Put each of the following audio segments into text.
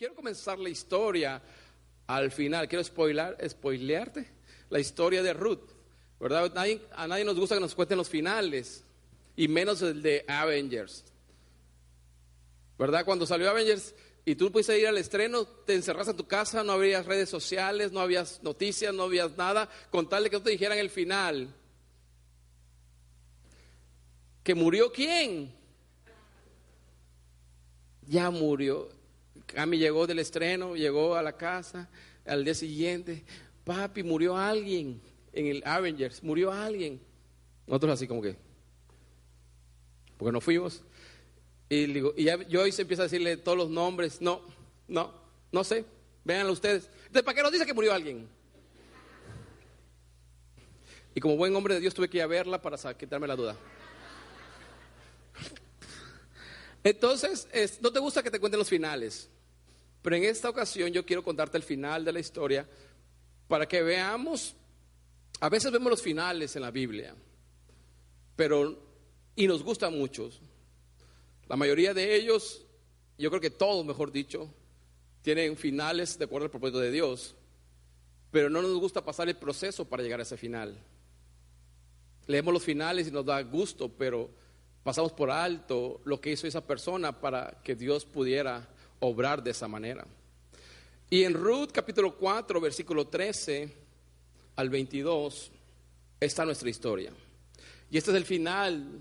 quiero comenzar la historia al final. Quiero spoiler, spoilearte la historia de Ruth. ¿Verdad? a nadie nos gusta que nos cuenten los finales. Y menos el de Avengers. ¿Verdad? Cuando salió Avengers y tú pudiste ir al estreno, te encerras en tu casa, no había redes sociales, no había noticias, no había nada, con tal de que no te dijeran el final. ¿Que murió quién? Ya murió. Cami llegó del estreno, llegó a la casa al día siguiente. Papi, murió alguien en el Avengers, murió alguien. Nosotros así como que, porque no fuimos. Y, digo, y yo hoy se empieza a decirle todos los nombres. No, no, no sé. Véanlo ustedes. Entonces, ¿para qué nos dice que murió alguien? Y como buen hombre de Dios tuve que ir a verla para quitarme la duda. Entonces, no te gusta que te cuenten los finales. Pero en esta ocasión yo quiero contarte el final de la historia para que veamos, a veces vemos los finales en la Biblia, pero, y nos gustan muchos. La mayoría de ellos, yo creo que todos, mejor dicho, tienen finales de acuerdo al propósito de Dios, pero no nos gusta pasar el proceso para llegar a ese final. Leemos los finales y nos da gusto, pero pasamos por alto lo que hizo esa persona para que Dios pudiera obrar de esa manera. Y en Ruth capítulo 4, versículo 13 al 22, está nuestra historia. Y este es el final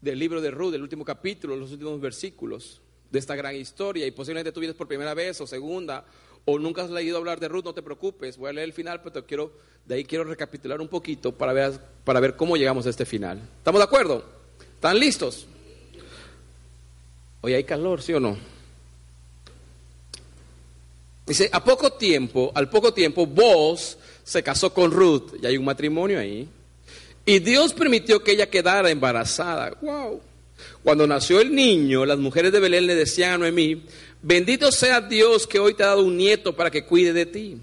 del libro de Ruth, el último capítulo, los últimos versículos de esta gran historia. Y posiblemente tú vienes por primera vez o segunda, o nunca has leído hablar de Ruth, no te preocupes, voy a leer el final, pero quiero, de ahí quiero recapitular un poquito para ver, para ver cómo llegamos a este final. ¿Estamos de acuerdo? ¿Están listos? Hoy hay calor, ¿sí o no? Dice, a poco tiempo, al poco tiempo, vos se casó con Ruth, y hay un matrimonio ahí, y Dios permitió que ella quedara embarazada. Wow. Cuando nació el niño, las mujeres de Belén le decían a Noemí, bendito sea Dios que hoy te ha dado un nieto para que cuide de ti.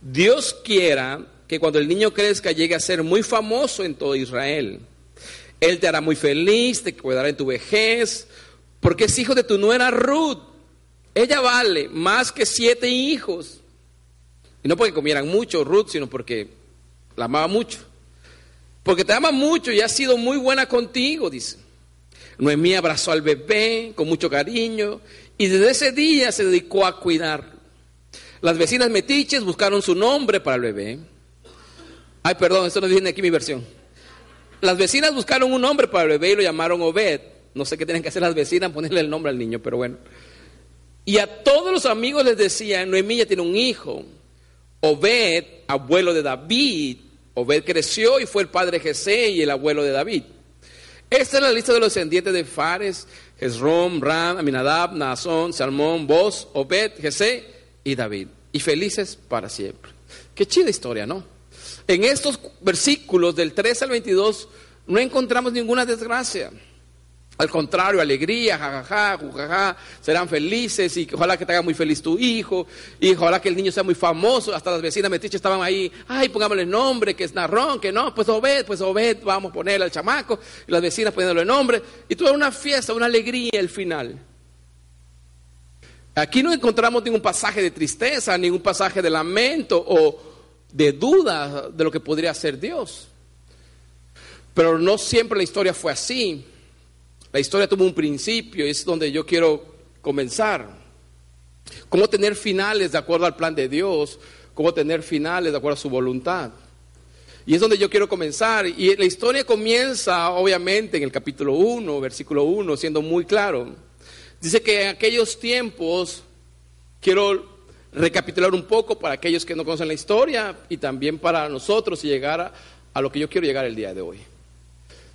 Dios quiera que cuando el niño crezca llegue a ser muy famoso en todo Israel. Él te hará muy feliz, te cuidará en tu vejez, porque es hijo de tu nuera Ruth. Ella vale más que siete hijos. Y no porque comieran mucho Ruth, sino porque la amaba mucho. Porque te ama mucho y ha sido muy buena contigo, dice. Noemí abrazó al bebé con mucho cariño y desde ese día se dedicó a cuidar. Las vecinas metiches buscaron su nombre para el bebé. Ay, perdón, esto no viene aquí mi versión. Las vecinas buscaron un nombre para el bebé y lo llamaron Obed. No sé qué tienen que hacer las vecinas, ponerle el nombre al niño, pero bueno. Y a todos los amigos les decían, Noemí ya tiene un hijo. Obed, abuelo de David, Obed creció y fue el padre de Jesé y el abuelo de David. Esta es la lista de los descendientes de Fares, Jezrom, Ram, Aminadab, Naasón, Salmón, Boz, Obed, Jesé y David. Y felices para siempre. Qué chida historia, ¿no? En estos versículos del 3 al 22 no encontramos ninguna desgracia. Al contrario, alegría, jajaja, jajaja, serán felices y ojalá que te haga muy feliz tu hijo y ojalá que el niño sea muy famoso. Hasta las vecinas metiches estaban ahí, ay, pongámosle nombre, que es Narrón, que no, pues Obed, pues Obed, vamos a ponerle al chamaco. Y las vecinas poniéndole nombre. Y toda una fiesta, una alegría el final. Aquí no encontramos ningún pasaje de tristeza, ningún pasaje de lamento o de duda de lo que podría ser Dios. Pero no siempre la historia fue así. La historia tuvo un principio y es donde yo quiero comenzar. Cómo tener finales de acuerdo al plan de Dios, cómo tener finales de acuerdo a su voluntad. Y es donde yo quiero comenzar. Y la historia comienza, obviamente, en el capítulo 1, versículo 1, siendo muy claro. Dice que en aquellos tiempos, quiero recapitular un poco para aquellos que no conocen la historia y también para nosotros y llegar a, a lo que yo quiero llegar el día de hoy.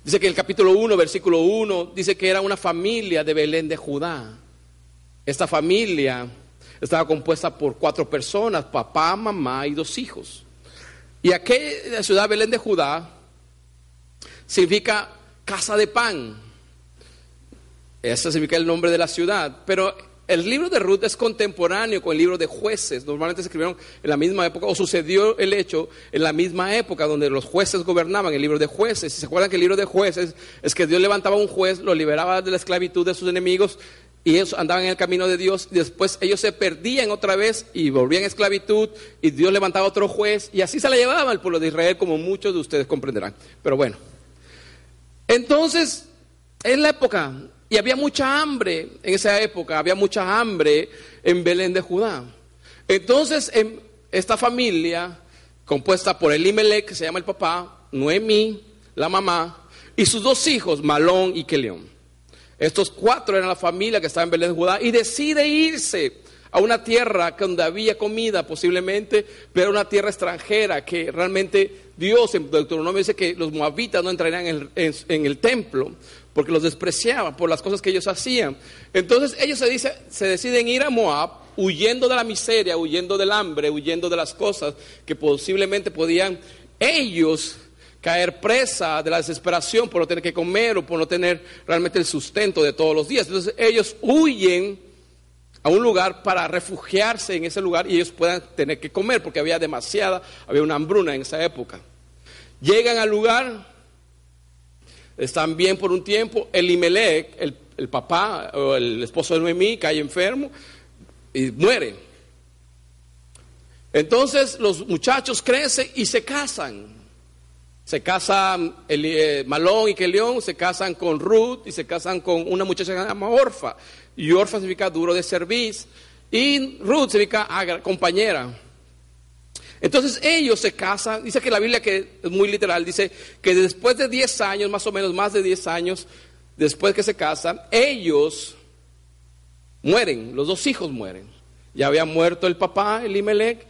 Dice que el capítulo 1, versículo 1, dice que era una familia de Belén de Judá. Esta familia estaba compuesta por cuatro personas, papá, mamá y dos hijos. Y aquí la ciudad Belén de Judá significa casa de pan. Ese significa el nombre de la ciudad. Pero el libro de Ruth es contemporáneo con el libro de jueces. Normalmente se escribieron en la misma época, o sucedió el hecho en la misma época donde los jueces gobernaban, el libro de jueces. Si se acuerdan que el libro de jueces es que Dios levantaba un juez, lo liberaba de la esclavitud de sus enemigos y ellos andaban en el camino de Dios, después ellos se perdían otra vez y volvían a esclavitud y Dios levantaba otro juez y así se la llevaba al pueblo de Israel como muchos de ustedes comprenderán. Pero bueno, entonces en la época, y había mucha hambre en esa época, había mucha hambre en Belén de Judá. Entonces en esta familia, compuesta por Elimelech, que se llama el papá, Noemí, la mamá, y sus dos hijos, Malón y Kelión. Estos cuatro eran la familia que estaba en Belén de Judá y decide irse a una tierra donde había comida posiblemente, pero una tierra extranjera que realmente Dios en Deuteronomio dice que los moabitas no entrarían en el, templo porque los despreciaban por las cosas que ellos hacían. Entonces ellos se, se deciden ir a Moab huyendo de la miseria, huyendo del hambre, huyendo de las cosas que posiblemente podían ellos caer presa de la desesperación por no tener que comer o por no tener realmente el sustento de todos los días. Entonces ellos huyen a un lugar para refugiarse en ese lugar y ellos puedan tener que comer porque había demasiada, había una hambruna en esa época. Llegan al lugar, están bien por un tiempo, Elimelech, el, el papá o el esposo de Noemí, cae enfermo y muere. Entonces los muchachos crecen y se casan. Se casan eh, Malón y Kelión, se casan con Ruth y se casan con una muchacha que se llama Orfa. Y Orfa significa duro de servicio y Ruth significa compañera. Entonces ellos se casan, dice que la Biblia que es muy literal, dice que después de 10 años, más o menos más de 10 años, después que se casan, ellos mueren, los dos hijos mueren. Ya había muerto el papá, el Imelec,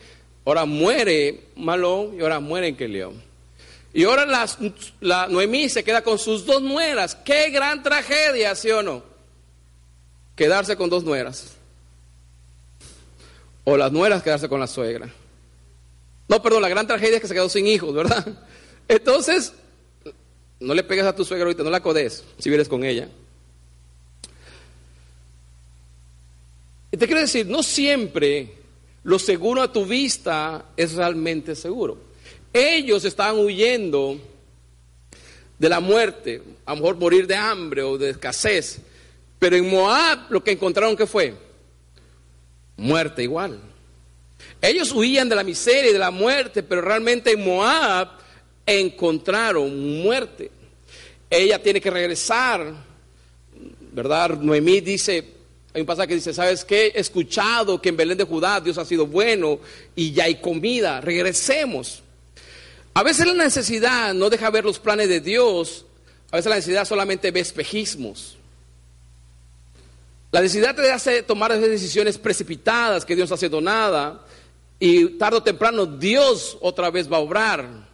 ahora muere Malón y ahora muere Kelión. Y ahora la Noemí se queda con sus dos nueras. Qué gran tragedia, ¿sí o no? Quedarse con dos nueras. O las nueras quedarse con la suegra. No, perdón, la gran tragedia es que se quedó sin hijos, ¿verdad? Entonces, no le pegues a tu suegra ahorita, no la codes si vienes con ella. Y te quiero decir, no siempre lo seguro a tu vista es realmente seguro. Ellos estaban huyendo de la muerte, a lo mejor morir de hambre o de escasez. Pero en Moab lo que encontraron que fue muerte igual. Ellos huían de la miseria y de la muerte, pero realmente en Moab encontraron muerte. Ella tiene que regresar, ¿verdad? Noemí dice, hay un pasaje que dice, ¿sabes qué? He escuchado que en Belén de Judá Dios ha sido bueno y ya hay comida, regresemos. A veces la necesidad no deja ver los planes de Dios, a veces la necesidad solamente ve espejismos. La necesidad te hace tomar decisiones precipitadas, que Dios no haciendo nada, y tarde o temprano Dios otra vez va a obrar.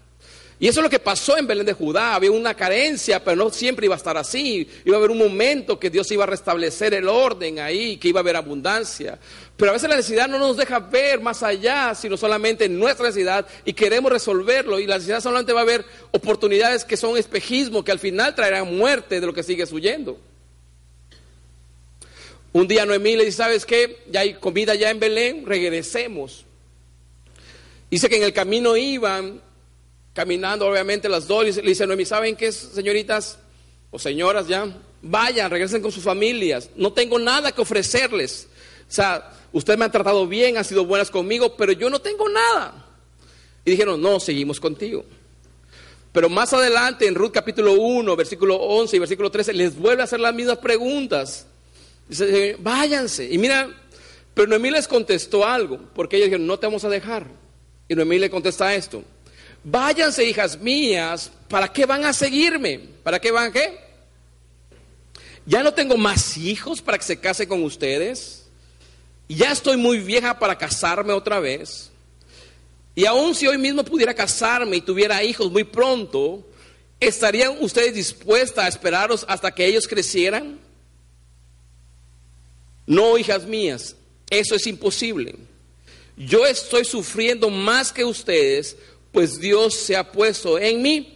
Y eso es lo que pasó en Belén de Judá. Había una carencia, pero no siempre iba a estar así. Iba a haber un momento que Dios iba a restablecer el orden ahí, que iba a haber abundancia. Pero a veces la necesidad no nos deja ver más allá, sino solamente nuestra necesidad y queremos resolverlo. Y la necesidad solamente va a haber oportunidades que son espejismo, que al final traerán muerte de lo que sigues huyendo. Un día Noemí le dice, ¿sabes qué? Ya hay comida ya en Belén, regresemos. Dice que en el camino iban caminando, obviamente, las dos. Le dice Noemí, ¿saben qué, señoritas o señoras ya? Vayan, regresen con sus familias. No tengo nada que ofrecerles. O sea, ustedes me han tratado bien, han sido buenas conmigo, pero yo no tengo nada. Y dijeron, no, seguimos contigo. Pero más adelante, en Ruth capítulo 1, versículo 11 y versículo 13, les vuelve a hacer las mismas preguntas. Dice, váyanse. Y mira, pero Noemí les contestó algo, porque ellos dijeron, no te vamos a dejar. Y Noemí le contesta esto, váyanse hijas mías, ¿para qué van a seguirme? ¿Para qué van a qué? Ya no tengo más hijos para que se case con ustedes ya estoy muy vieja para casarme otra vez. Y aun si hoy mismo pudiera casarme y tuviera hijos muy pronto, ¿estarían ustedes dispuestas a esperaros hasta que ellos crecieran? No, hijas mías, eso es imposible. Yo estoy sufriendo más que ustedes, pues Dios se ha puesto en mí.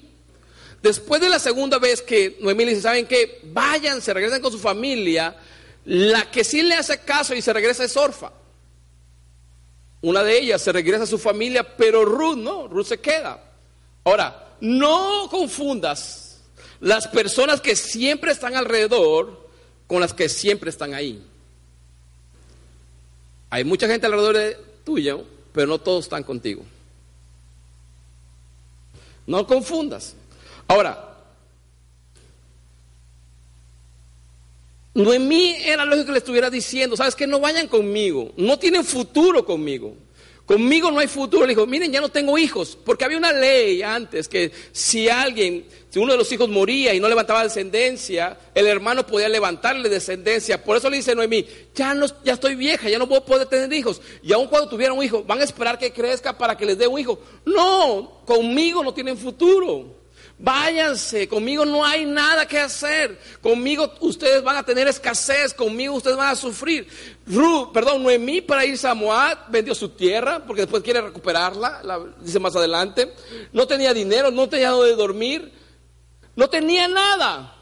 Después de la segunda vez que Noemí le dice, ¿saben qué? Váyanse, regresen con su familia la que sí le hace caso y se regresa es Orfa. Una de ellas se regresa a su familia, pero Ruth no, Ruth se queda. Ahora, no confundas las personas que siempre están alrededor con las que siempre están ahí. Hay mucha gente alrededor de tuyo, pero no todos están contigo. No confundas. Ahora, Noemí era lógico que le estuviera diciendo, sabes que no vayan conmigo, no tienen futuro conmigo. Conmigo no hay futuro. Le dijo, miren, ya no tengo hijos, porque había una ley antes que si alguien, si uno de los hijos moría y no levantaba descendencia, el hermano podía levantarle descendencia. Por eso le dice Noemí, ya, no, ya estoy vieja, ya no puedo poder tener hijos. Y aun cuando tuviera un hijo, van a esperar que crezca para que les dé un hijo. No, conmigo no tienen futuro. Váyanse, conmigo no hay nada que hacer. Conmigo ustedes van a tener escasez, conmigo ustedes van a sufrir. Ru, perdón, Noemí para irse a Moab vendió su tierra porque después quiere recuperarla, dice más adelante. No tenía dinero, no tenía donde dormir, no tenía nada.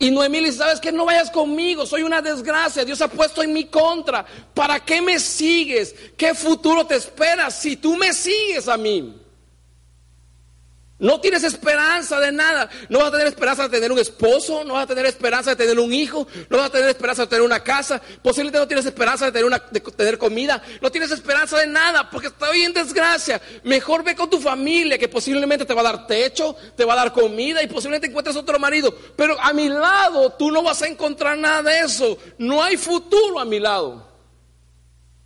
Y Noemí le dice, ¿sabes qué? No vayas conmigo, soy una desgracia, Dios ha puesto en mi contra. ¿Para qué me sigues? ¿Qué futuro te esperas si tú me sigues a mí? No tienes esperanza de nada. No vas a tener esperanza de tener un esposo, no vas a tener esperanza de tener un hijo, no vas a tener esperanza de tener una casa, posiblemente no tienes esperanza de tener, una, de tener comida, no tienes esperanza de nada porque estoy en desgracia. Mejor ve con tu familia que posiblemente te va a dar techo, te va a dar comida y posiblemente encuentres otro marido. Pero a mi lado tú no vas a encontrar nada de eso. No hay futuro a mi lado.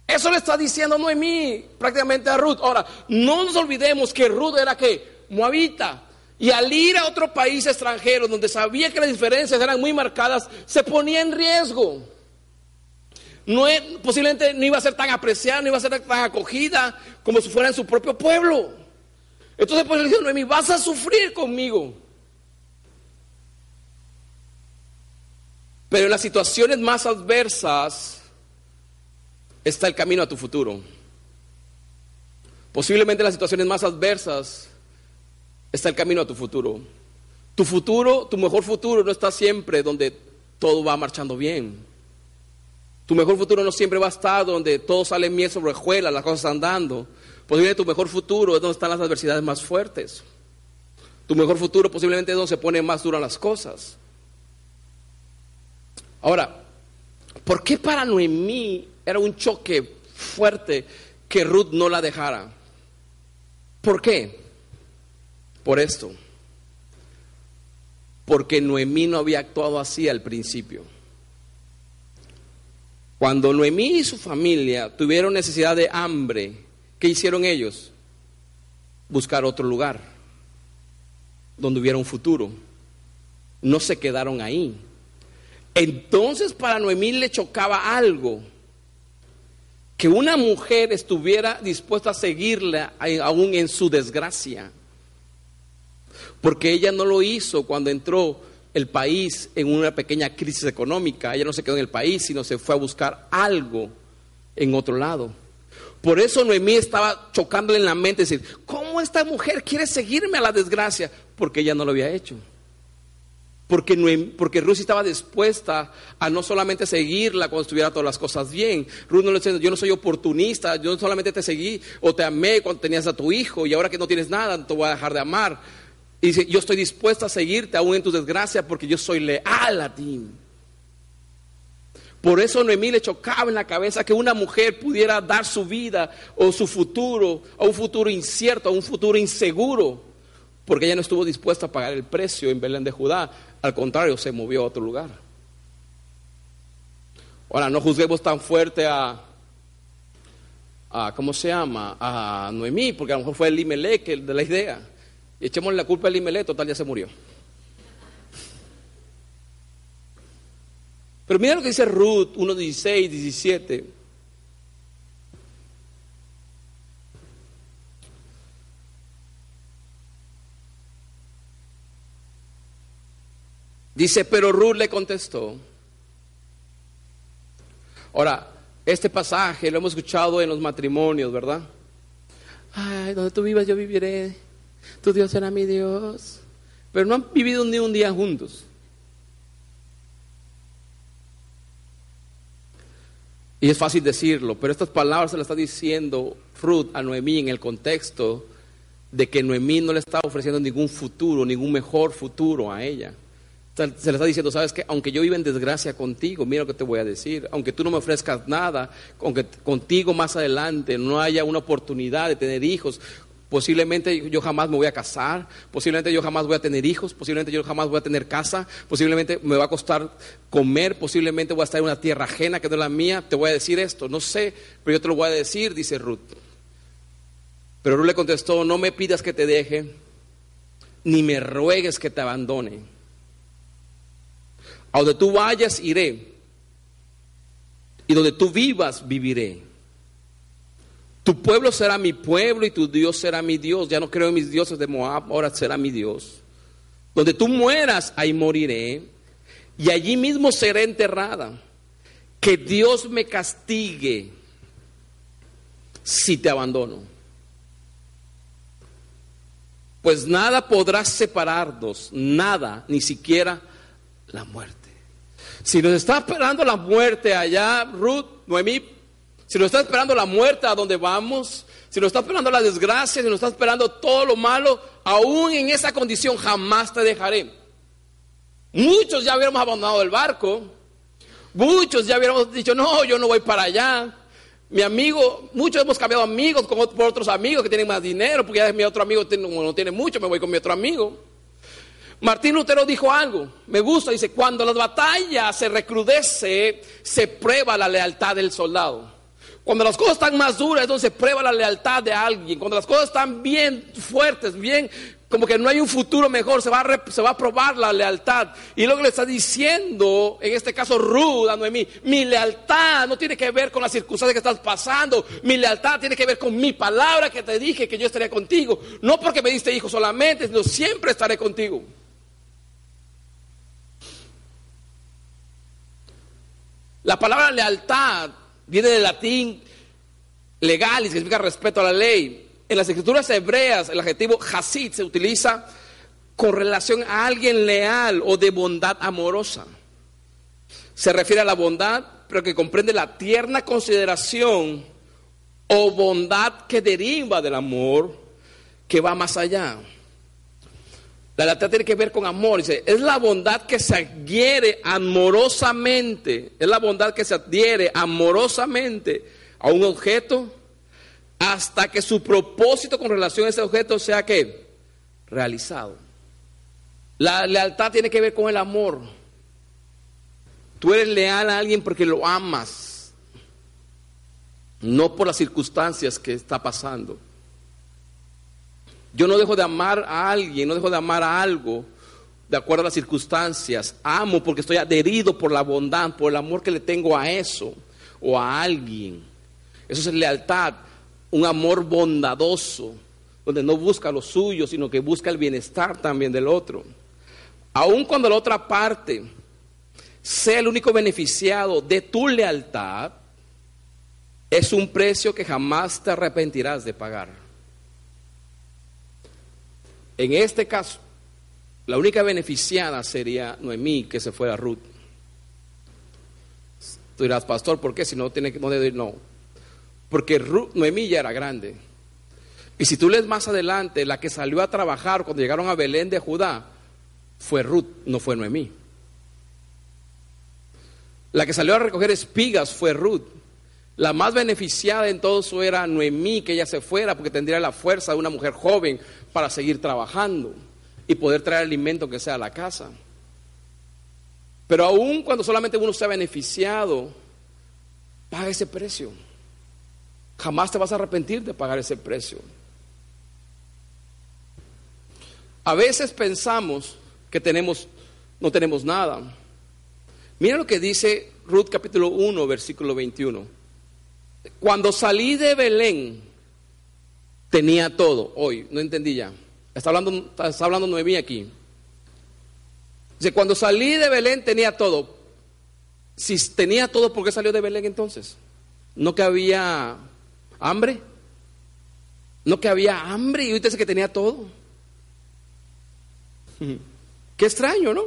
Eso le está diciendo Noemí prácticamente a Ruth. Ahora, no nos olvidemos que Ruth era que moabita. Y al ir a otro país extranjero donde sabía que las diferencias eran muy marcadas, se ponía en riesgo. No, posiblemente no iba a ser tan apreciada, no iba a ser tan acogida como si fuera en su propio pueblo. Entonces pues le dijo, Noemi, vas a sufrir conmigo. Pero en las situaciones más adversas está el camino a tu futuro. Posiblemente en las situaciones más adversas está el camino a tu futuro. Tu futuro, tu mejor futuro no está siempre donde todo va marchando bien. Tu mejor futuro no siempre va a estar donde todo sale miel sobre hojuelas, las cosas están dando. Posiblemente tu mejor futuro es donde están las adversidades más fuertes. Tu mejor futuro posiblemente es donde se ponen más duras las cosas. Ahora, ¿por qué para Noemí era un choque fuerte que Ruth no la dejara? ¿Por qué? Por esto. Porque Noemí no había actuado así al principio. Cuando Noemí y su familia tuvieron necesidad de hambre, ¿qué hicieron ellos? Buscar otro lugar donde hubiera un futuro. No se quedaron ahí. Entonces para Noemí le chocaba algo. Que una mujer estuviera dispuesta a seguirla aún en su desgracia. Porque ella no lo hizo cuando entró el país en una pequeña crisis económica. Ella no se quedó en el país, sino se fue a buscar algo en otro lado. Por eso Noemí estaba chocándole en la mente, decir, ¿cómo esta mujer quiere seguirme a la desgracia? Porque ella no lo había hecho. Porque, porque Ruth estaba dispuesta a no solamente seguirla cuando estuviera todas las cosas bien. Ruth no le decía, yo no soy oportunista, yo no solamente te seguí o te amé cuando tenías a tu hijo y ahora que no tienes nada, te voy a dejar de amar. Dice, yo estoy dispuesta a seguirte aún en tu desgracia porque yo soy leal a ti. Por eso Noemí le chocaba en la cabeza que una mujer pudiera dar su vida o su futuro a un futuro incierto, a un futuro inseguro, porque ella no estuvo dispuesta a pagar el precio en Belén de Judá. Al contrario, se movió a otro lugar. Ahora, no juzguemos tan fuerte a, a ¿cómo se llama? A Noemí, porque a lo mejor fue el Imelec el de la idea. Y echémosle la culpa al Imelé, total ya se murió. Pero mira lo que dice Ruth 1, 16, 17. Dice, pero Ruth le contestó. Ahora, este pasaje lo hemos escuchado en los matrimonios, ¿verdad? Ay, donde tú vivas yo viviré tu Dios será mi Dios. Pero no han vivido ni un día juntos. Y es fácil decirlo, pero estas palabras se las está diciendo Ruth a Noemí en el contexto de que Noemí no le estaba ofreciendo ningún futuro, ningún mejor futuro a ella. Se le está diciendo, sabes que aunque yo viva en desgracia contigo, mira lo que te voy a decir, aunque tú no me ofrezcas nada, aunque contigo más adelante no haya una oportunidad de tener hijos, posiblemente yo jamás me voy a casar, posiblemente yo jamás voy a tener hijos, posiblemente yo jamás voy a tener casa, posiblemente me va a costar comer, posiblemente voy a estar en una tierra ajena que no es la mía, te voy a decir esto, no sé, pero yo te lo voy a decir, dice Ruth. Pero Ruth le contestó, no me pidas que te deje, ni me ruegues que te abandone a donde tú vayas, iré. Y donde tú vivas, viviré. Tu pueblo será mi pueblo y tu Dios será mi Dios. Ya no creo en mis dioses de Moab, ahora será mi Dios. Donde tú mueras, ahí moriré. Y allí mismo seré enterrada. Que Dios me castigue si te abandono. Pues nada podrá separarnos, nada, ni siquiera la muerte. Si nos está esperando la muerte allá, Ruth, Noemí, si nos está esperando la muerte a donde vamos, si nos está esperando la desgracia, si nos está esperando todo lo malo, aún en esa condición jamás te dejaré. Muchos ya hubiéramos abandonado el barco, muchos ya hubiéramos dicho, no, yo no voy para allá. Mi amigo, muchos hemos cambiado amigos por otros amigos que tienen más dinero, porque ya mi otro amigo no tiene mucho, me voy con mi otro amigo. Martín Lutero dijo algo, me gusta, dice, cuando la batalla se recrudece, se prueba la lealtad del soldado. Cuando las cosas están más duras, entonces se prueba la lealtad de alguien. Cuando las cosas están bien fuertes, bien, como que no hay un futuro mejor, se va a, se va a probar la lealtad. Y luego le está diciendo, en este caso Ruth a Noemí, mi lealtad no tiene que ver con las circunstancias que estás pasando, mi lealtad tiene que ver con mi palabra que te dije que yo estaría contigo. No porque me diste hijo solamente, sino siempre estaré contigo. La palabra lealtad viene del latín legalis, que significa respeto a la ley. En las escrituras hebreas, el adjetivo hasid se utiliza con relación a alguien leal o de bondad amorosa. Se refiere a la bondad, pero que comprende la tierna consideración o bondad que deriva del amor que va más allá. La lealtad tiene que ver con amor. Dice, es la bondad que se adhiere amorosamente. Es la bondad que se adhiere amorosamente a un objeto hasta que su propósito con relación a ese objeto sea que realizado. La lealtad tiene que ver con el amor. Tú eres leal a alguien porque lo amas, no por las circunstancias que está pasando. Yo no dejo de amar a alguien, no dejo de amar a algo de acuerdo a las circunstancias. Amo porque estoy adherido por la bondad, por el amor que le tengo a eso o a alguien. Eso es lealtad, un amor bondadoso, donde no busca lo suyo, sino que busca el bienestar también del otro. Aun cuando la otra parte sea el único beneficiado de tu lealtad, es un precio que jamás te arrepentirás de pagar. En este caso, la única beneficiada sería Noemí, que se fuera Ruth. Tú dirás, pastor, ¿por qué? Si no tiene que no debe no. Porque Noemí ya era grande. Y si tú lees más adelante, la que salió a trabajar cuando llegaron a Belén de Judá fue Ruth, no fue Noemí. La que salió a recoger espigas fue Ruth. La más beneficiada en todo eso era Noemí, que ella se fuera porque tendría la fuerza de una mujer joven para seguir trabajando y poder traer alimento que sea a la casa. Pero aún cuando solamente uno ha beneficiado, paga ese precio. Jamás te vas a arrepentir de pagar ese precio. A veces pensamos que tenemos, no tenemos nada. Mira lo que dice Ruth capítulo 1, versículo 21. Cuando salí de Belén, tenía todo. Hoy, no entendí ya. Está hablando, está hablando Noemí aquí. Dice, cuando salí de Belén tenía todo. Si tenía todo, ¿por qué salió de Belén entonces? ¿No que había hambre? ¿No que había hambre y usted dice que tenía todo? Qué extraño, ¿no?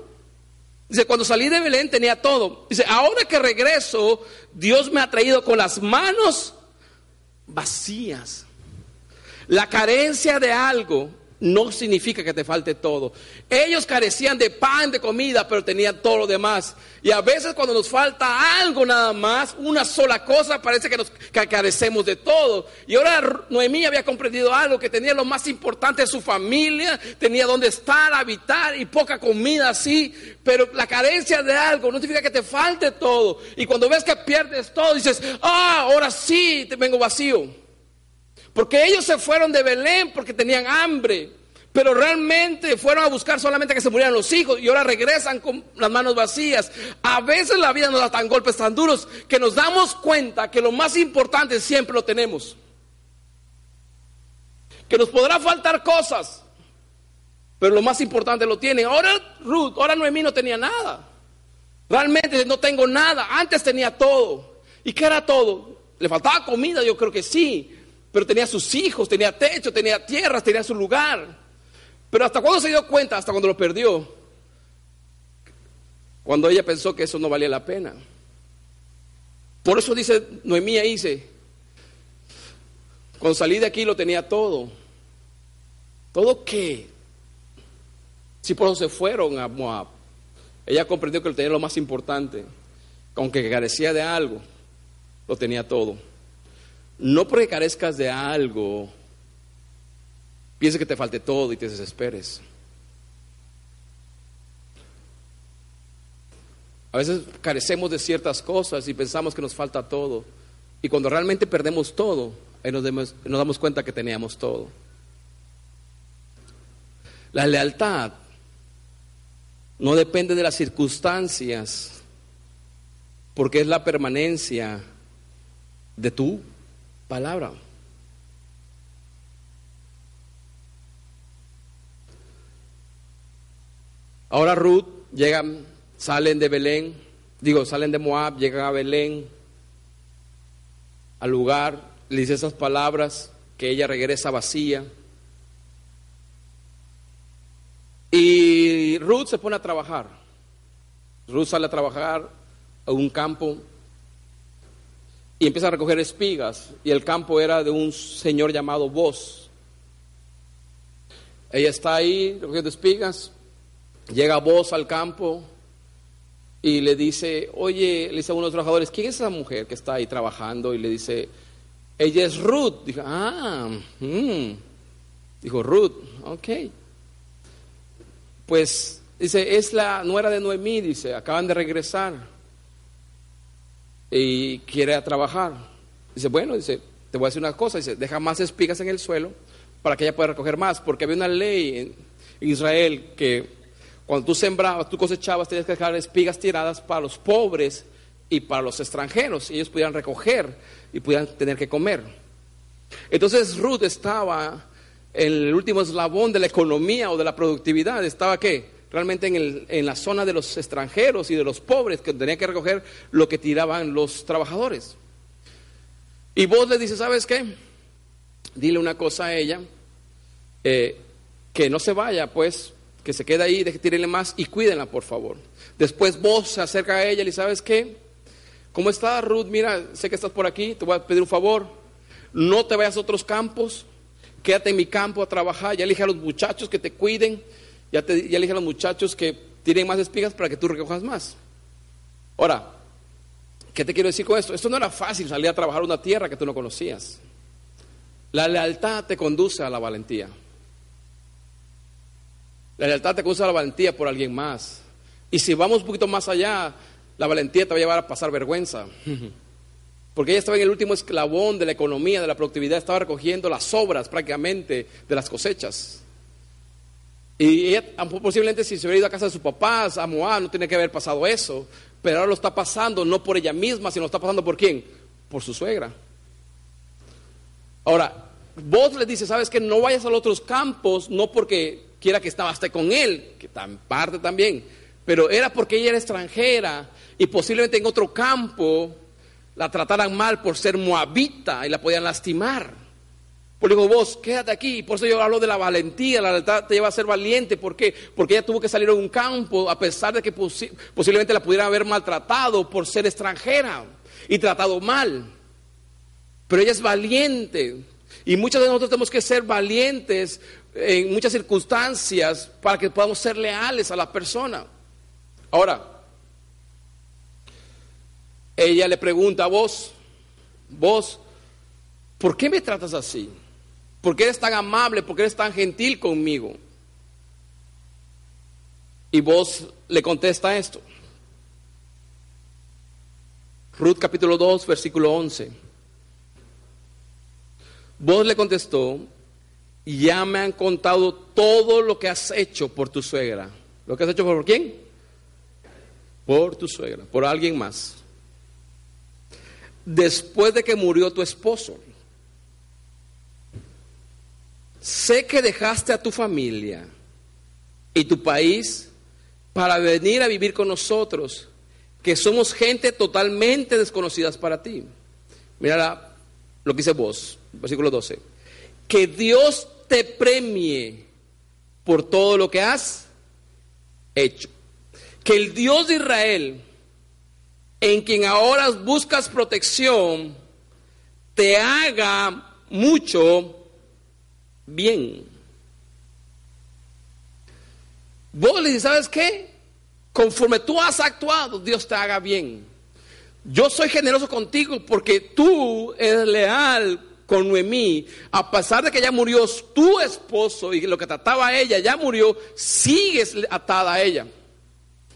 Dice, cuando salí de Belén tenía todo. Dice, ahora que regreso, Dios me ha traído con las manos vacías. La carencia de algo no significa que te falte todo. Ellos carecían de pan, de comida, pero tenían todo lo demás. Y a veces cuando nos falta algo nada más, una sola cosa, parece que nos carecemos de todo. Y ahora Noemí había comprendido algo, que tenía lo más importante de su familia, tenía donde estar, habitar y poca comida así. Pero la carencia de algo no significa que te falte todo. Y cuando ves que pierdes todo, dices, ah, ahora sí, te vengo vacío. Porque ellos se fueron de Belén porque tenían hambre. Pero realmente fueron a buscar solamente que se murieran los hijos y ahora regresan con las manos vacías. A veces la vida nos da tan golpes tan duros que nos damos cuenta que lo más importante siempre lo tenemos. Que nos podrá faltar cosas, pero lo más importante lo tienen. Ahora Ruth, ahora Noemí no tenía nada. Realmente no tengo nada. Antes tenía todo. ¿Y qué era todo? ¿Le faltaba comida? Yo creo que sí. Pero tenía sus hijos, tenía techo, tenía tierras, tenía su lugar. Pero hasta cuando se dio cuenta, hasta cuando lo perdió, cuando ella pensó que eso no valía la pena. Por eso dice Noemí dice, cuando salí de aquí lo tenía todo. ¿Todo qué? Si por eso se fueron a Moab. Ella comprendió que lo tenía lo más importante. Aunque carecía de algo, lo tenía todo. No porque carezcas de algo, piense que te falte todo y te desesperes. A veces carecemos de ciertas cosas y pensamos que nos falta todo. Y cuando realmente perdemos todo, nos, nos damos cuenta que teníamos todo. La lealtad no depende de las circunstancias, porque es la permanencia de tú palabra. Ahora Ruth llegan, salen de Belén, digo, salen de Moab, llegan a Belén, al lugar, le dice esas palabras, que ella regresa vacía. Y Ruth se pone a trabajar. Ruth sale a trabajar a un campo y empieza a recoger espigas y el campo era de un señor llamado Vos. Ella está ahí recogiendo espigas, llega Vos al campo y le dice, oye, le dice a uno de los trabajadores, ¿quién es esa mujer que está ahí trabajando? Y le dice, ella es Ruth. Dijo, ah, mm". dijo Ruth, ok. Pues dice, es la nuera de Noemí, dice, acaban de regresar y quiere trabajar. Dice, bueno, dice, te voy a decir una cosa, dice, deja más espigas en el suelo para que ella pueda recoger más, porque había una ley en Israel que cuando tú sembrabas, tú cosechabas, tenías que dejar espigas tiradas para los pobres y para los extranjeros, y ellos pudieran recoger y pudieran tener que comer. Entonces Ruth estaba en el último eslabón de la economía o de la productividad, estaba qué? Realmente en, el, en, la zona de los extranjeros y de los pobres que tenían que recoger lo que tiraban los trabajadores. Y vos le dices, ¿sabes qué? Dile una cosa a ella, eh, que no se vaya, pues, que se quede ahí, deje más y cuídenla, por favor. Después vos se acerca a ella y le ¿sabes qué? ¿Cómo estás, Ruth? Mira, sé que estás por aquí, te voy a pedir un favor. No te vayas a otros campos, quédate en mi campo a trabajar, ya elige a los muchachos que te cuiden ya, te, dije a los muchachos que tiren más espigas para que tú recojas más. Ahora, ¿qué te quiero decir con esto? Esto no era fácil salir a trabajar una tierra que tú no conocías. La lealtad te conduce a la valentía. La lealtad te conduce a la valentía por alguien más. Y si vamos un poquito más allá, la valentía te va a llevar a pasar vergüenza. Porque ella estaba en el último esclavón de la economía, de la productividad, estaba recogiendo las obras prácticamente de las cosechas. Y ella, posiblemente si se hubiera ido a casa de sus papás, a Moab, no tiene que haber pasado eso. Pero ahora lo está pasando no por ella misma, sino lo está pasando por quién? Por su suegra. Ahora, vos le dices, ¿sabes que No vayas a los otros campos, no porque quiera que esté con él, que tan parte también, pero era porque ella era extranjera y posiblemente en otro campo la trataran mal por ser moabita y la podían lastimar. Por digo, vos, quédate aquí. Por eso yo hablo de la valentía. La lealtad te lleva a ser valiente. ¿Por qué? Porque ella tuvo que salir a un campo a pesar de que posiblemente la pudieran haber maltratado por ser extranjera y tratado mal. Pero ella es valiente. Y muchas de nosotros tenemos que ser valientes en muchas circunstancias para que podamos ser leales a la persona. Ahora, ella le pregunta a vos, vos, ¿por qué me tratas así? ¿Por qué eres tan amable? ¿Por qué eres tan gentil conmigo? Y vos le contesta esto. Ruth capítulo 2, versículo 11. Vos le contestó, ya me han contado todo lo que has hecho por tu suegra. ¿Lo que has hecho por quién? Por tu suegra, por alguien más. Después de que murió tu esposo, sé que dejaste a tu familia y tu país para venir a vivir con nosotros, que somos gente totalmente desconocidas para ti. Mira lo que dice vos, versículo 12. Que Dios te premie por todo lo que has hecho. Que el Dios de Israel, en quien ahora buscas protección, te haga mucho bien. Vos le dices, ¿sabes qué? Conforme tú has actuado, Dios te haga bien. Yo soy generoso contigo porque tú eres leal con Noemí. A pesar de que ya murió tu esposo y lo que trataba a ella ya murió, sigues atada a ella.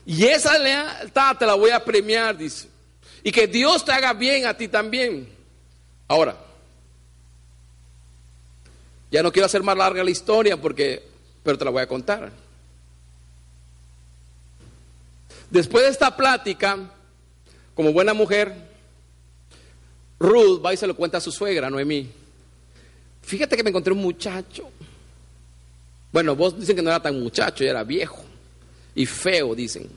Y esa lealtad te la voy a premiar, dice. Y que Dios te haga bien a ti también. Ahora, ya no quiero hacer más larga la historia porque, pero te la voy a contar. Después de esta plática, como buena mujer, Ruth va y se lo cuenta a su suegra, Noemí. Fíjate que me encontré un muchacho. Bueno, vos dicen que no era tan muchacho, era viejo y feo, dicen.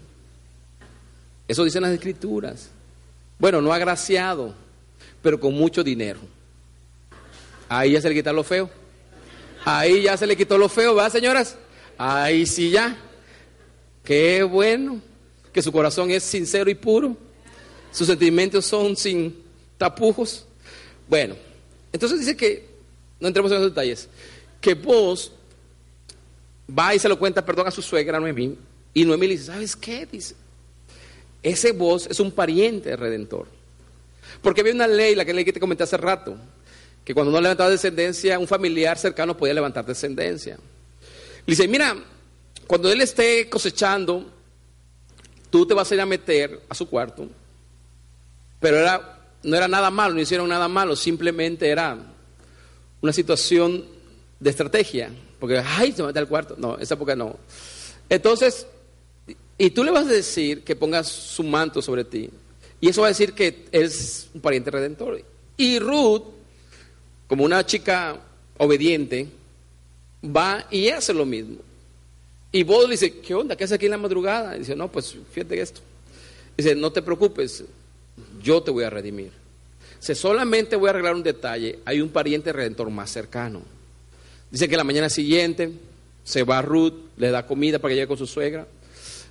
Eso dicen las escrituras. Bueno, no agraciado, pero con mucho dinero. Ahí ya se le quita lo feo. Ahí ya se le quitó lo feo, ¿verdad, señoras? Ahí sí ya. Qué bueno que su corazón es sincero y puro, sus sentimientos son sin tapujos. Bueno, entonces dice que, no entremos en esos detalles, que vos va y se lo cuenta, perdón, a su suegra Noemí, y Noemí le dice, ¿sabes qué? Dice, ese vos es un pariente redentor. Porque había una ley, la que te comenté hace rato, que cuando no levantaba descendencia, un familiar cercano podía levantar descendencia. Le dice, mira, cuando él esté cosechando, tú te vas a ir a meter a su cuarto, pero era, no era nada malo, no hicieron nada malo, simplemente era una situación de estrategia, porque, ay, se mete al cuarto, no, esa época no. Entonces, y tú le vas a decir que pongas su manto sobre ti, y eso va a decir que es un pariente redentor. Y Ruth, como una chica obediente, va y hace lo mismo. Y vos le dice, ¿qué onda? ¿Qué hace aquí en la madrugada? Y dice, no, pues fíjate esto. Dice, no te preocupes, yo te voy a redimir. Dice, solamente voy a arreglar un detalle. Hay un pariente redentor más cercano. Dice que la mañana siguiente se va a Ruth, le da comida para que llegue con su suegra.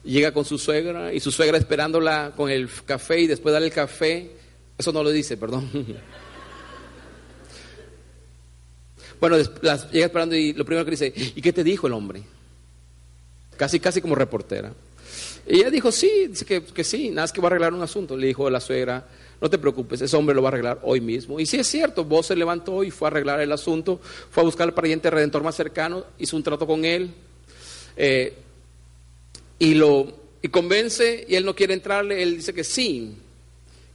Llega con su suegra y su suegra esperándola con el café y después darle el café. Eso no lo dice, perdón. bueno, llega esperando y lo primero que dice, ¿y qué te dijo el hombre? casi, casi como reportera. Y ella dijo, sí, dice que, que sí, nada es que va a arreglar un asunto. Le dijo la suegra, no te preocupes, ese hombre lo va a arreglar hoy mismo. Y sí es cierto, vos se levantó y fue a arreglar el asunto, fue a buscar al pariente redentor más cercano, hizo un trato con él, eh, y lo y convence, y él no quiere entrarle, él dice que sí,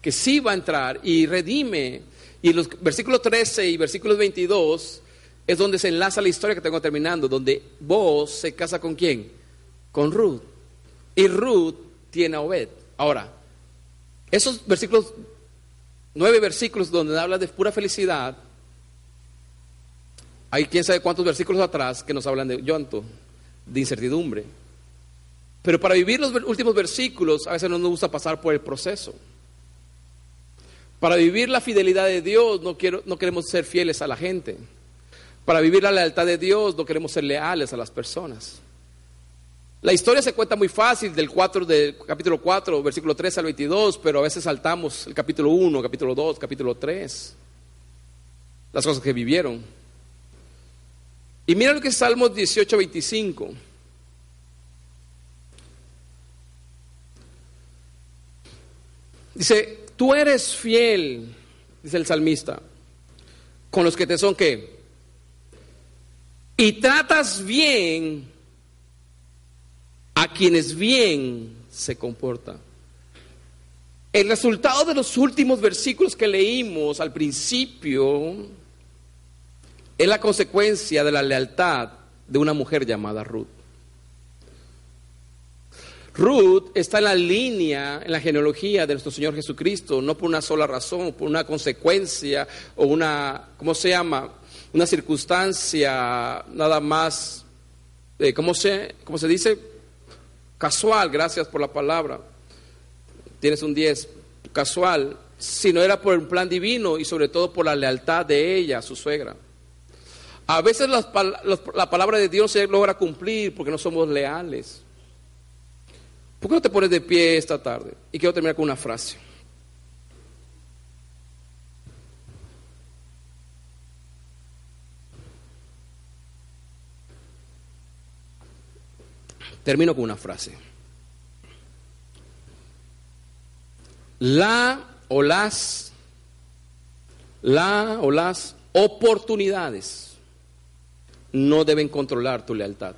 que sí va a entrar, y redime. Y los versículos 13 y versículos 22 es donde se enlaza la historia que tengo terminando, donde vos se casa con quién? con Ruth. Y Ruth tiene a Obed. Ahora, esos versículos, nueve versículos donde habla de pura felicidad, hay quién sabe cuántos versículos atrás que nos hablan de llanto, de incertidumbre. Pero para vivir los últimos versículos, a veces no nos gusta pasar por el proceso. Para vivir la fidelidad de Dios, no, quiero, no queremos ser fieles a la gente. Para vivir la lealtad de Dios, no queremos ser leales a las personas. La historia se cuenta muy fácil del, 4, del capítulo 4, versículo 3 al 22, pero a veces saltamos el capítulo 1, capítulo 2, capítulo 3. las cosas que vivieron. Y mira lo que es Salmos 18, 25. Dice, tú eres fiel, dice el salmista, con los que te son qué. Y tratas bien a quienes bien se comportan. El resultado de los últimos versículos que leímos al principio es la consecuencia de la lealtad de una mujer llamada Ruth. Ruth está en la línea, en la genealogía de nuestro Señor Jesucristo, no por una sola razón, por una consecuencia o una, ¿cómo se llama? Una circunstancia nada más, eh, ¿cómo, se, ¿cómo se dice? Casual, gracias por la palabra. Tienes un 10, casual, sino era por un plan divino y sobre todo por la lealtad de ella, su suegra. A veces la palabra de Dios se logra cumplir porque no somos leales. ¿Por qué no te pones de pie esta tarde? Y quiero terminar con una frase. Termino con una frase. La o las, la o las oportunidades no deben controlar tu lealtad.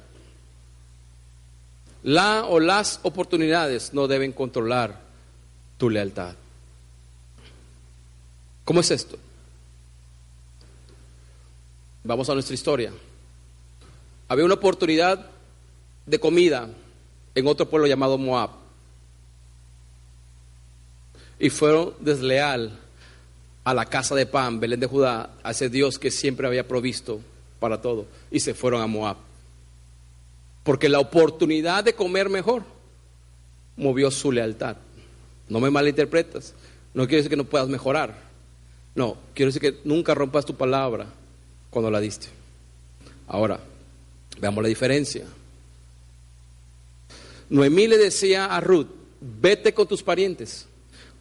La o las oportunidades no deben controlar tu lealtad. ¿Cómo es esto? Vamos a nuestra historia. Había una oportunidad de comida en otro pueblo llamado Moab. Y fueron desleal a la casa de pan, Belén de Judá, a ese Dios que siempre había provisto para todo. Y se fueron a Moab. Porque la oportunidad de comer mejor movió su lealtad. No me malinterpretas. No quiere decir que no puedas mejorar. No, quiero decir que nunca rompas tu palabra cuando la diste. Ahora, veamos la diferencia. Noemí le decía a Ruth, vete con tus parientes,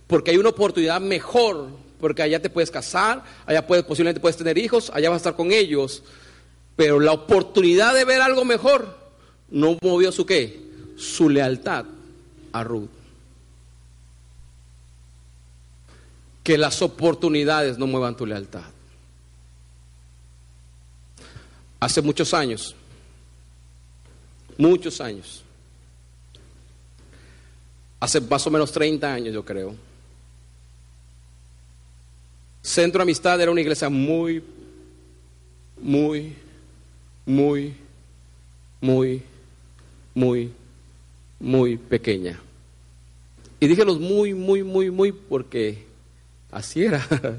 porque hay una oportunidad mejor, porque allá te puedes casar, allá puedes, posiblemente puedes tener hijos, allá vas a estar con ellos, pero la oportunidad de ver algo mejor no movió su qué, su lealtad a Ruth. Que las oportunidades no muevan tu lealtad. Hace muchos años, muchos años, hace más o menos 30 años yo creo. Centro Amistad era una iglesia muy, muy, muy, muy, muy, muy pequeña. Y dije los muy, muy, muy, muy porque así era.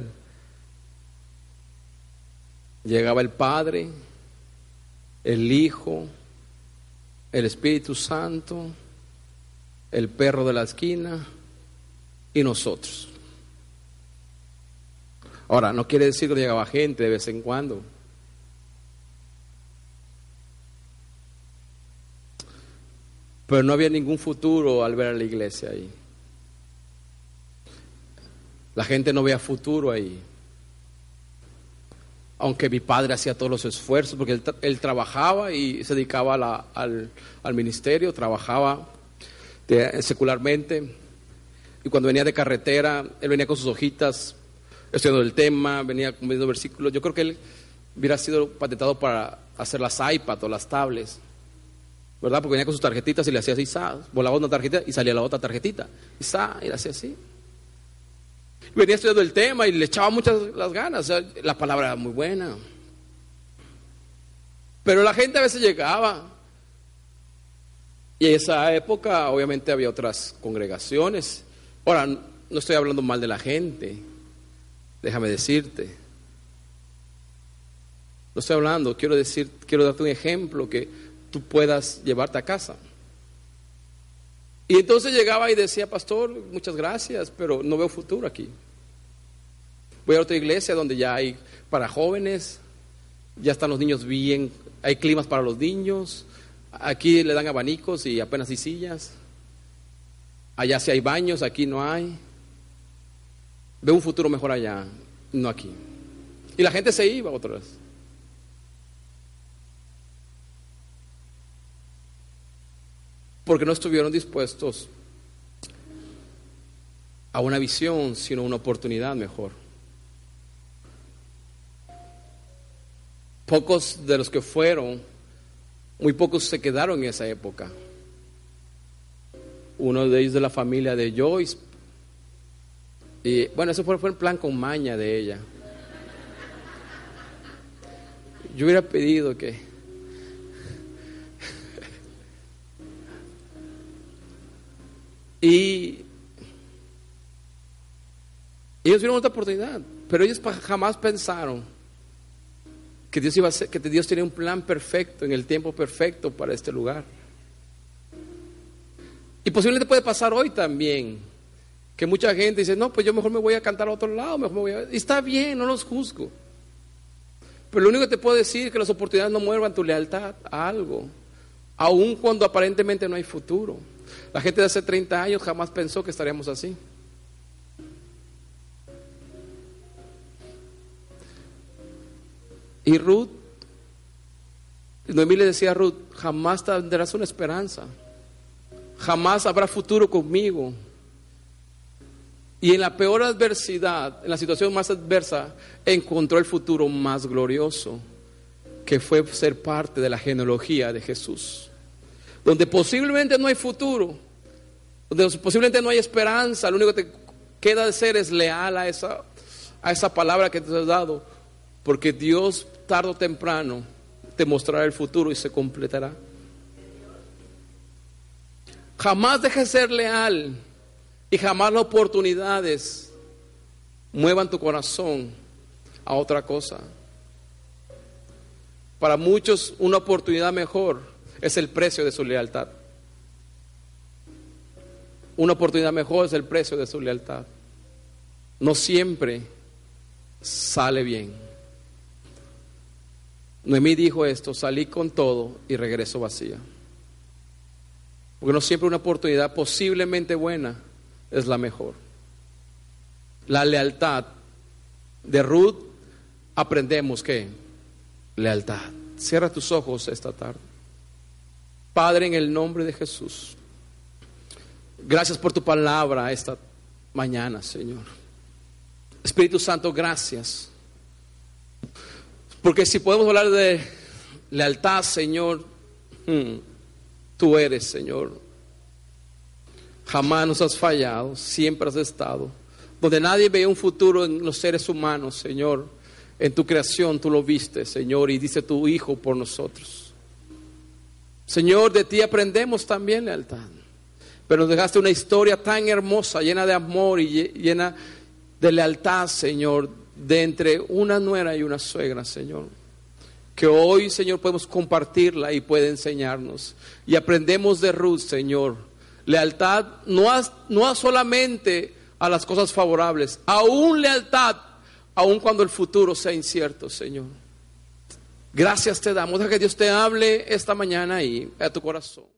Llegaba el Padre, el Hijo, el Espíritu Santo, el perro de la esquina y nosotros. Ahora, no quiere decir que llegaba gente de vez en cuando. Pero no había ningún futuro al ver a la iglesia ahí. La gente no veía futuro ahí. Aunque mi padre hacía todos los esfuerzos, porque él, trabajaba y se dedicaba al, al ministerio, trabajaba secularmente. Y cuando venía de carretera, él venía con sus hojitas, estudiando el tema, venía viendo versículos. Yo creo que él hubiera sido patentado para hacer las iPad o las tablets, ¿verdad? Porque venía con sus tarjetitas y le hacía así, volaba una tarjetita y salía la otra tarjetita, y, y le hacía así. venía estudiando el tema y le echaba muchas las ganas, la palabra era muy buena. Pero la gente a veces llegaba y en esa época obviamente había otras congregaciones. Ahora, no estoy hablando mal de la gente, déjame decirte. No estoy hablando, quiero decir, quiero darte un ejemplo que tú puedas llevarte a casa. Y entonces llegaba y decía, pastor, muchas gracias, pero no veo futuro aquí. Voy a otra iglesia donde ya hay para jóvenes, ya están los niños bien, hay climas para los niños, Aquí le dan abanicos y apenas hay sillas. Allá sí hay baños, aquí no hay. Veo un futuro mejor allá, no aquí. Y la gente se iba otra vez. Porque no estuvieron dispuestos a una visión, sino a una oportunidad mejor. Pocos de los que fueron, muy pocos se quedaron en esa época. Uno de ellos de la familia de Joyce. Y bueno, eso fue, fue el plan con maña de ella. Yo hubiera pedido que y ellos vieron otra oportunidad, pero ellos jamás pensaron que Dios iba que Dios tenía un plan perfecto en el tiempo perfecto para este lugar. Y posiblemente puede pasar hoy también, que mucha gente dice, no, pues yo mejor me voy a cantar a otro lado, mejor me voy a... Y está bien, no los juzgo. Pero lo único que te puedo decir es que las oportunidades no muevan tu lealtad a algo, aun cuando aparentemente no hay futuro. La gente de hace 30 años jamás pensó que estaríamos así. Y Ruth, Noemí le decía a Ruth, jamás tendrás una esperanza, jamás habrá futuro conmigo. Y en la peor adversidad, en la situación más adversa, encontró el futuro más glorioso, que fue ser parte de la genealogía de Jesús. Donde posiblemente no hay futuro, donde posiblemente no hay esperanza, lo único que te queda de ser es leal a esa, a esa palabra que te has dado, porque Dios tarde o temprano te mostrará el futuro y se completará. Jamás dejes de ser leal y jamás las oportunidades muevan tu corazón a otra cosa. Para muchos una oportunidad mejor es el precio de su lealtad. Una oportunidad mejor es el precio de su lealtad. No siempre sale bien. Noemí dijo esto, salí con todo y regreso vacía. Porque no siempre una oportunidad posiblemente buena es la mejor. La lealtad de Ruth aprendemos que lealtad. Cierra tus ojos esta tarde. Padre, en el nombre de Jesús, gracias por tu palabra esta mañana, Señor. Espíritu Santo, gracias. Porque si podemos hablar de lealtad, Señor, hmm, tú eres, Señor, Jamás nos has fallado, siempre has estado. Donde nadie ve un futuro en los seres humanos, Señor, en tu creación tú lo viste, Señor, y dice tu Hijo por nosotros. Señor, de ti aprendemos también lealtad. Pero nos dejaste una historia tan hermosa, llena de amor y llena de lealtad, Señor, de entre una nuera y una suegra, Señor. Que hoy, Señor, podemos compartirla y puede enseñarnos. Y aprendemos de Ruth, Señor Lealtad no, no solamente a las cosas favorables, aún lealtad, aún cuando el futuro sea incierto, Señor. Gracias te damos, a que Dios te hable esta mañana y a tu corazón.